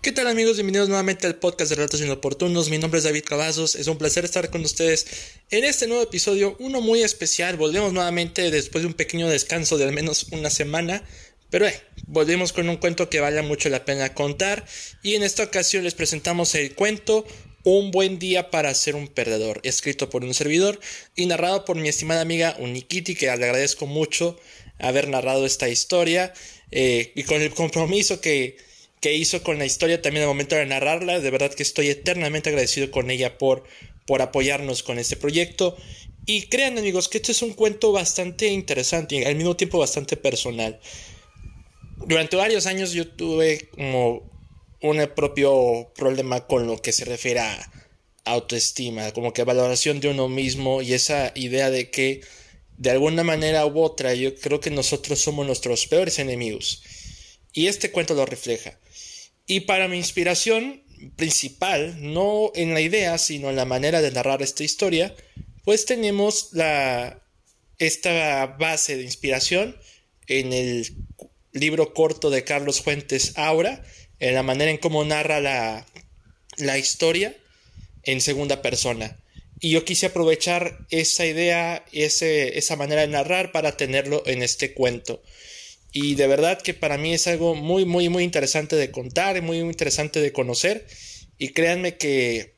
¿Qué tal amigos? Bienvenidos nuevamente al podcast de Relatos Inoportunos. Mi nombre es David Cavazos. Es un placer estar con ustedes en este nuevo episodio, uno muy especial. Volvemos nuevamente después de un pequeño descanso de al menos una semana. Pero eh, volvemos con un cuento que vale mucho la pena contar. Y en esta ocasión les presentamos el cuento Un buen día para ser un perdedor, escrito por un servidor y narrado por mi estimada amiga Unikiti, que le agradezco mucho haber narrado esta historia eh, y con el compromiso que que hizo con la historia también al momento de narrarla. De verdad que estoy eternamente agradecido con ella por, por apoyarnos con este proyecto. Y crean amigos que este es un cuento bastante interesante y al mismo tiempo bastante personal. Durante varios años yo tuve como un propio problema con lo que se refiere a autoestima, como que valoración de uno mismo y esa idea de que de alguna manera u otra yo creo que nosotros somos nuestros peores enemigos. Y este cuento lo refleja. Y para mi inspiración principal, no en la idea, sino en la manera de narrar esta historia, pues tenemos la, esta base de inspiración en el libro corto de Carlos Fuentes Aura, en la manera en cómo narra la, la historia en segunda persona. Y yo quise aprovechar esa idea, ese, esa manera de narrar para tenerlo en este cuento. Y de verdad que para mí es algo muy, muy, muy interesante de contar muy, muy interesante de conocer. Y créanme que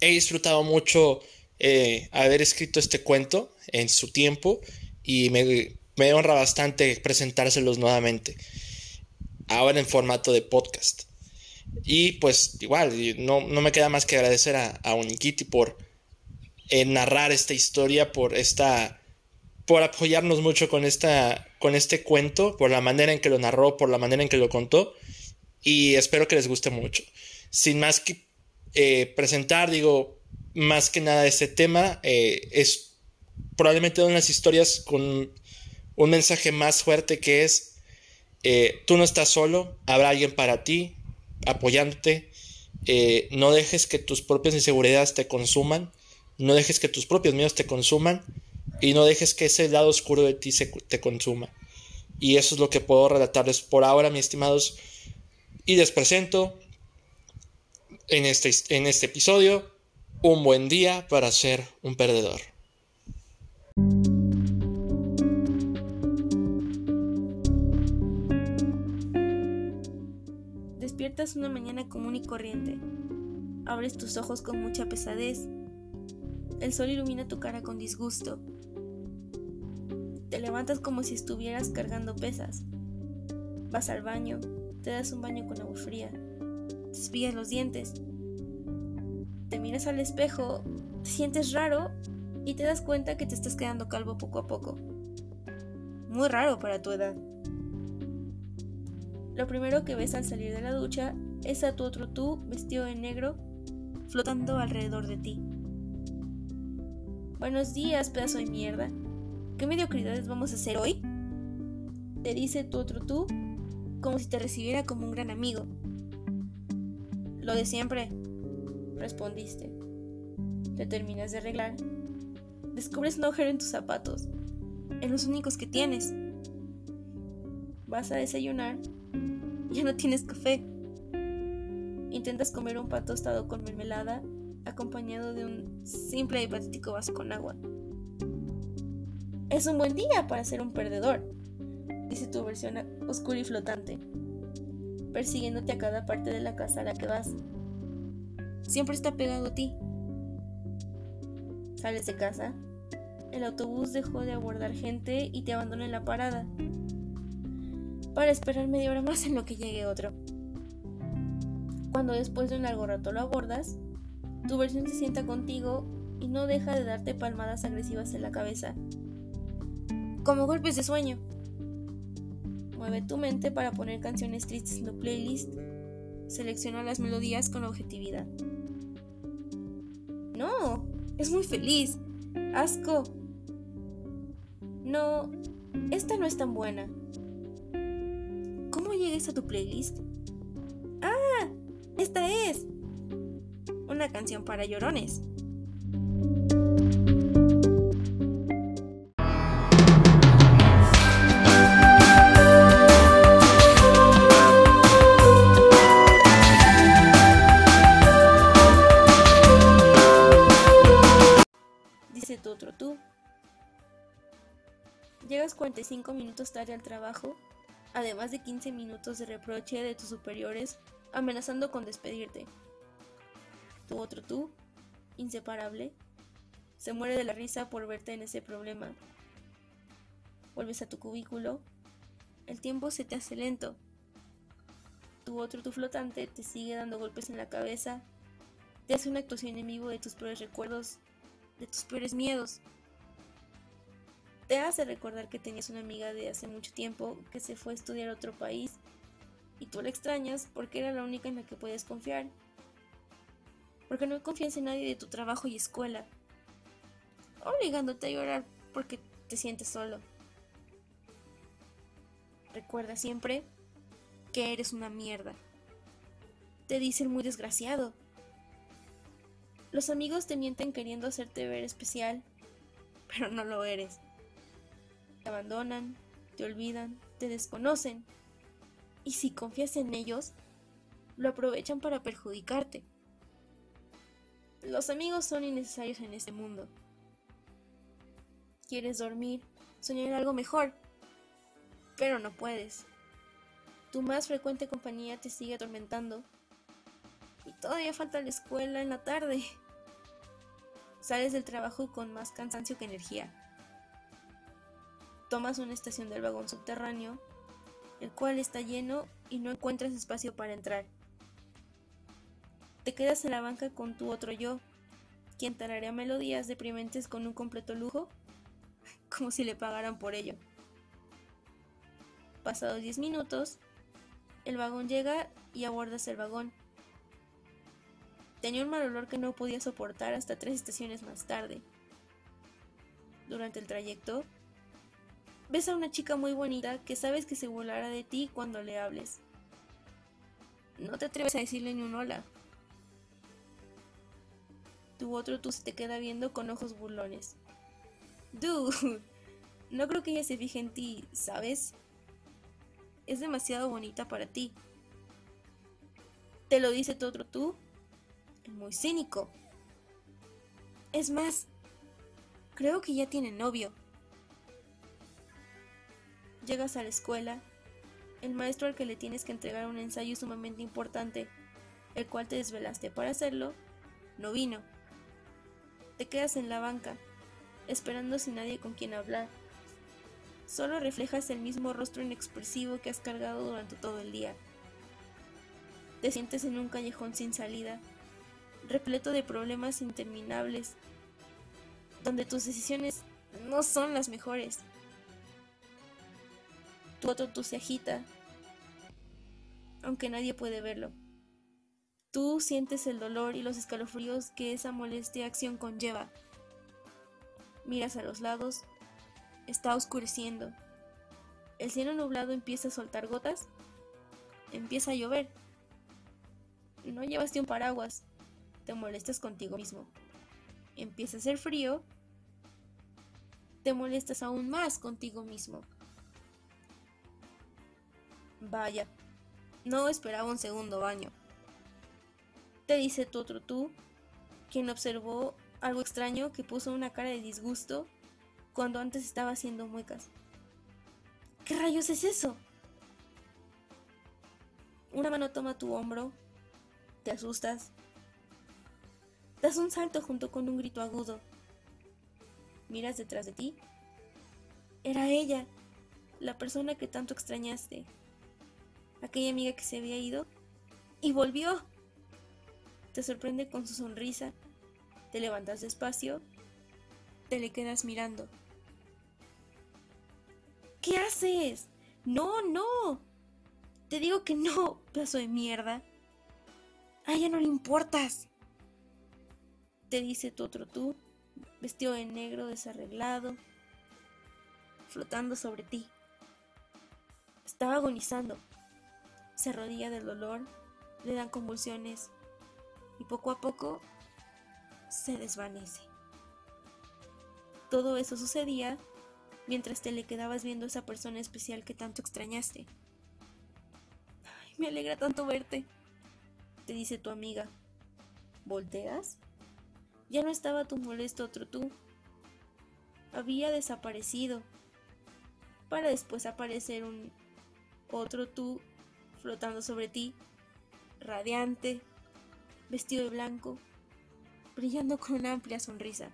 he disfrutado mucho eh, haber escrito este cuento en su tiempo y me, me honra bastante presentárselos nuevamente. Ahora en formato de podcast. Y pues igual, no, no me queda más que agradecer a, a Unikiti por eh, narrar esta historia, por esta por apoyarnos mucho con, esta, con este cuento, por la manera en que lo narró, por la manera en que lo contó. Y espero que les guste mucho. Sin más que eh, presentar, digo, más que nada este tema, eh, es probablemente una de las historias con un mensaje más fuerte que es, eh, tú no estás solo, habrá alguien para ti, apoyándote, no dejes que tus propias inseguridades te consuman, no dejes que tus propios miedos te consuman y no dejes que ese lado oscuro de ti se, te consuma. Y eso es lo que puedo relatarles por ahora, mis estimados. Y les presento en este, en este episodio un buen día para ser un perdedor. Despiertas una mañana común y corriente. Abres tus ojos con mucha pesadez. El sol ilumina tu cara con disgusto te levantas como si estuvieras cargando pesas. Vas al baño, te das un baño con agua fría, te cepillas los dientes, te miras al espejo, te sientes raro y te das cuenta que te estás quedando calvo poco a poco. Muy raro para tu edad. Lo primero que ves al salir de la ducha es a tu otro tú vestido de negro flotando alrededor de ti. Buenos días, pedazo de mierda. ¿Qué mediocridades vamos a hacer hoy? Te dice tu otro tú, como si te recibiera como un gran amigo. Lo de siempre, respondiste. Te terminas de arreglar. Descubres un agujero en tus zapatos, en los únicos que tienes. Vas a desayunar, ya no tienes café. Intentas comer un pan tostado con mermelada, acompañado de un simple y patético vaso con agua. Es un buen día para ser un perdedor, dice tu versión oscura y flotante, persiguiéndote a cada parte de la casa a la que vas. Siempre está pegado a ti. Sales de casa, el autobús dejó de abordar gente y te abandona en la parada, para esperar media hora más en lo que llegue otro. Cuando después de un largo rato lo abordas, tu versión se sienta contigo y no deja de darte palmadas agresivas en la cabeza como golpes de sueño. Mueve tu mente para poner canciones tristes en tu playlist. Selecciona las melodías con objetividad. No, es muy feliz. Asco. No, esta no es tan buena. ¿Cómo llegues a tu playlist? Ah, esta es. Una canción para llorones. 45 minutos tarde al trabajo, además de 15 minutos de reproche de tus superiores amenazando con despedirte. Tu otro tú, inseparable, se muere de la risa por verte en ese problema. Vuelves a tu cubículo, el tiempo se te hace lento. Tu otro tú flotante te sigue dando golpes en la cabeza, te hace una actuación en vivo de tus peores recuerdos, de tus peores miedos. Te hace recordar que tenías una amiga de hace mucho tiempo que se fue a estudiar a otro país y tú la extrañas porque era la única en la que puedes confiar. Porque no confías en nadie de tu trabajo y escuela. Obligándote a llorar porque te sientes solo. Recuerda siempre que eres una mierda. Te dicen muy desgraciado. Los amigos te mienten queriendo hacerte ver especial, pero no lo eres. Te abandonan, te olvidan, te desconocen y si confías en ellos, lo aprovechan para perjudicarte. Los amigos son innecesarios en este mundo. Quieres dormir, soñar algo mejor, pero no puedes. Tu más frecuente compañía te sigue atormentando y todavía falta la escuela en la tarde. Sales del trabajo con más cansancio que energía. Tomas una estación del vagón subterráneo el cual está lleno y no encuentras espacio para entrar. Te quedas en la banca con tu otro yo, quien tararea melodías deprimentes con un completo lujo, como si le pagaran por ello. Pasados 10 minutos, el vagón llega y abordas el vagón. Tenía un mal olor que no podía soportar hasta tres estaciones más tarde. Durante el trayecto, Ves a una chica muy bonita que sabes que se burlará de ti cuando le hables. No te atreves a decirle ni un hola. Tu otro tú se te queda viendo con ojos burlones. Dude, no creo que ella se fije en ti, ¿sabes? Es demasiado bonita para ti. Te lo dice tu otro tú, muy cínico. Es más, creo que ya tiene novio. Llegas a la escuela. El maestro al que le tienes que entregar un ensayo sumamente importante, el cual te desvelaste para hacerlo, no vino. Te quedas en la banca, esperando sin nadie con quien hablar. Solo reflejas el mismo rostro inexpresivo que has cargado durante todo el día. Te sientes en un callejón sin salida, repleto de problemas interminables, donde tus decisiones no son las mejores tu tú se agita, aunque nadie puede verlo. Tú sientes el dolor y los escalofríos que esa molestia acción conlleva. Miras a los lados, está oscureciendo. El cielo nublado empieza a soltar gotas, empieza a llover. No llevaste un paraguas, te molestas contigo mismo. Empieza a hacer frío, te molestas aún más contigo mismo. Vaya, no esperaba un segundo baño. Te dice tu otro tú, quien observó algo extraño que puso una cara de disgusto cuando antes estaba haciendo muecas. ¿Qué rayos es eso? Una mano toma tu hombro, te asustas, das un salto junto con un grito agudo. Miras detrás de ti. Era ella, la persona que tanto extrañaste aquella amiga que se había ido, y volvió. Te sorprende con su sonrisa, te levantas despacio, te le quedas mirando. ¿Qué haces? No, no. Te digo que no, pedazo de mierda. A ella no le importas. Te dice tu otro tú, vestido de negro desarreglado, flotando sobre ti. Estaba agonizando se arrodilla del dolor, le dan convulsiones y poco a poco se desvanece. Todo eso sucedía mientras te le quedabas viendo a esa persona especial que tanto extrañaste. Ay, me alegra tanto verte, te dice tu amiga. ¿Volteas? Ya no estaba tu molesto otro tú, había desaparecido para después aparecer un otro tú flotando sobre ti, radiante, vestido de blanco, brillando con una amplia sonrisa.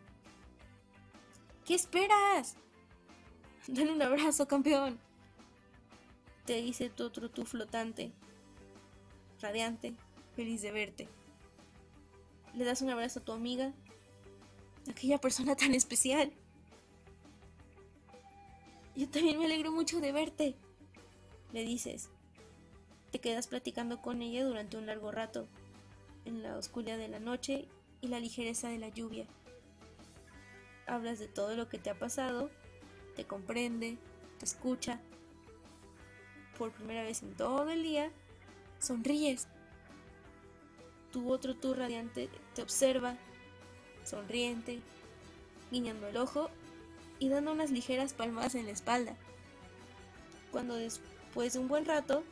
¿Qué esperas? Dale un abrazo, campeón. Te dice tu otro tú flotante, radiante, feliz de verte. Le das un abrazo a tu amiga, aquella persona tan especial. Yo también me alegro mucho de verte, le dices. Te quedas platicando con ella durante un largo rato, en la oscuridad de la noche y la ligereza de la lluvia. Hablas de todo lo que te ha pasado, te comprende, te escucha. Por primera vez en todo el día, sonríes. Tu otro tú radiante te observa, sonriente, guiñando el ojo y dando unas ligeras palmadas en la espalda. Cuando después de un buen rato,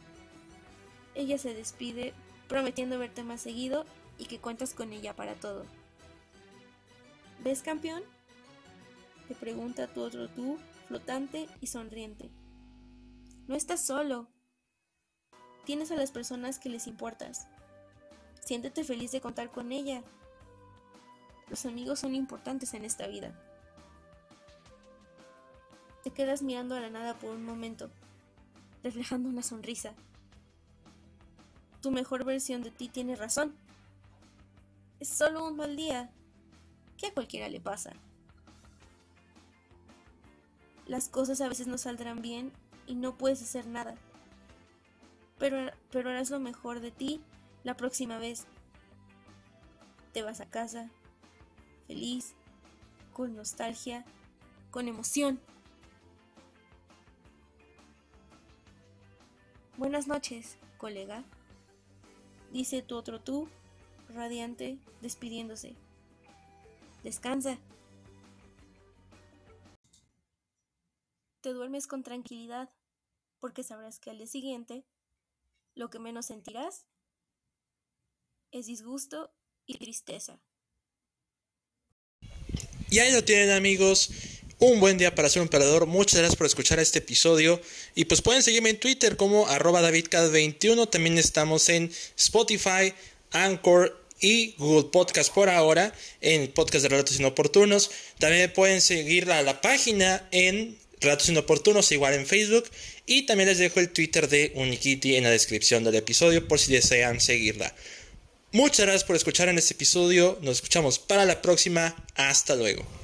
ella se despide prometiendo verte más seguido y que cuentas con ella para todo. ¿Ves campeón? Te pregunta tu otro tú, flotante y sonriente. No estás solo. Tienes a las personas que les importas. Siéntete feliz de contar con ella. Los amigos son importantes en esta vida. Te quedas mirando a la nada por un momento, reflejando una sonrisa. Tu mejor versión de ti tiene razón. Es solo un mal día, que a cualquiera le pasa. Las cosas a veces no saldrán bien y no puedes hacer nada. Pero, pero harás lo mejor de ti la próxima vez. Te vas a casa, feliz, con nostalgia, con emoción. Buenas noches, colega, dice tu otro tú, radiante, despidiéndose. Descansa. Te duermes con tranquilidad, porque sabrás que al día siguiente lo que menos sentirás es disgusto y tristeza. Y ahí lo tienen amigos un buen día para ser un perdedor. Muchas gracias por escuchar este episodio. Y pues pueden seguirme en Twitter como arroba davidcad21. También estamos en Spotify, Anchor y Google Podcast por ahora, en Podcast de Relatos Inoportunos. También pueden seguir a la página en Relatos Inoportunos, igual en Facebook. Y también les dejo el Twitter de Unikitty en la descripción del episodio por si desean seguirla. Muchas gracias por escuchar en este episodio. Nos escuchamos para la próxima. Hasta luego.